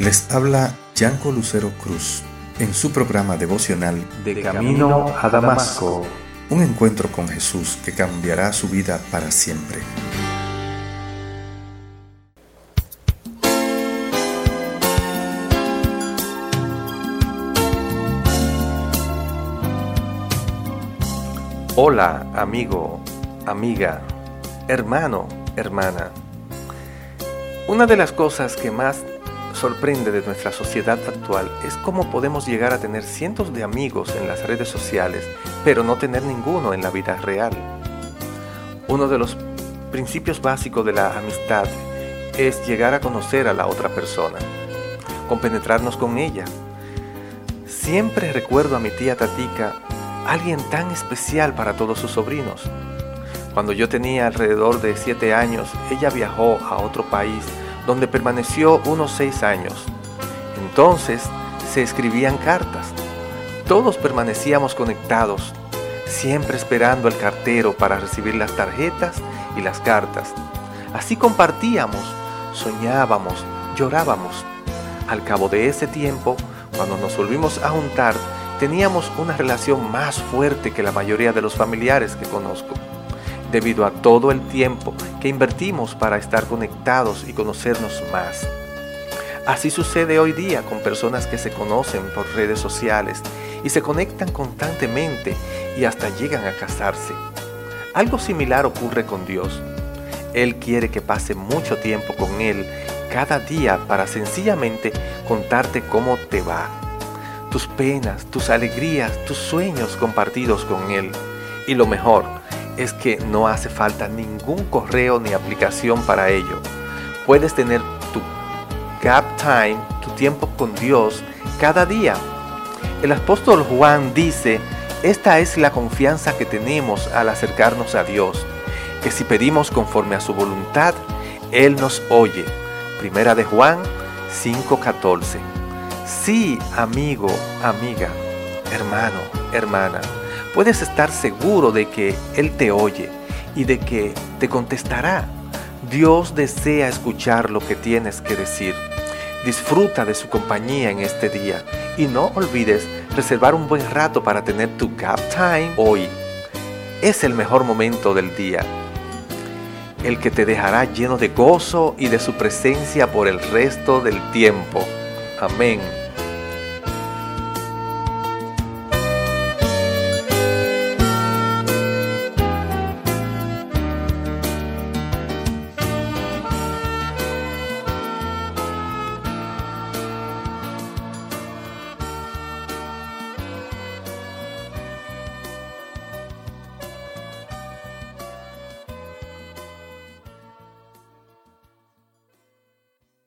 Les habla Yanko Lucero Cruz en su programa devocional De Camino a Damasco. Un encuentro con Jesús que cambiará su vida para siempre. Hola, amigo, amiga, hermano, hermana. Una de las cosas que más sorprende de nuestra sociedad actual es cómo podemos llegar a tener cientos de amigos en las redes sociales, pero no tener ninguno en la vida real. Uno de los principios básicos de la amistad es llegar a conocer a la otra persona, compenetrarnos con ella. Siempre recuerdo a mi tía Tatica, alguien tan especial para todos sus sobrinos. Cuando yo tenía alrededor de siete años, ella viajó a otro país donde permaneció unos seis años. Entonces se escribían cartas. Todos permanecíamos conectados, siempre esperando al cartero para recibir las tarjetas y las cartas. Así compartíamos, soñábamos, llorábamos. Al cabo de ese tiempo, cuando nos volvimos a juntar, teníamos una relación más fuerte que la mayoría de los familiares que conozco debido a todo el tiempo que invertimos para estar conectados y conocernos más. Así sucede hoy día con personas que se conocen por redes sociales y se conectan constantemente y hasta llegan a casarse. Algo similar ocurre con Dios. Él quiere que pase mucho tiempo con Él cada día para sencillamente contarte cómo te va. Tus penas, tus alegrías, tus sueños compartidos con Él. Y lo mejor, es que no hace falta ningún correo ni aplicación para ello. Puedes tener tu gap time, tu tiempo con Dios, cada día. El apóstol Juan dice, esta es la confianza que tenemos al acercarnos a Dios, que si pedimos conforme a su voluntad, Él nos oye. Primera de Juan 5:14. Sí, amigo, amiga, hermano, hermana puedes estar seguro de que Él te oye y de que te contestará. Dios desea escuchar lo que tienes que decir. Disfruta de su compañía en este día y no olvides reservar un buen rato para tener tu gap time hoy. Es el mejor momento del día, el que te dejará lleno de gozo y de su presencia por el resto del tiempo. Amén.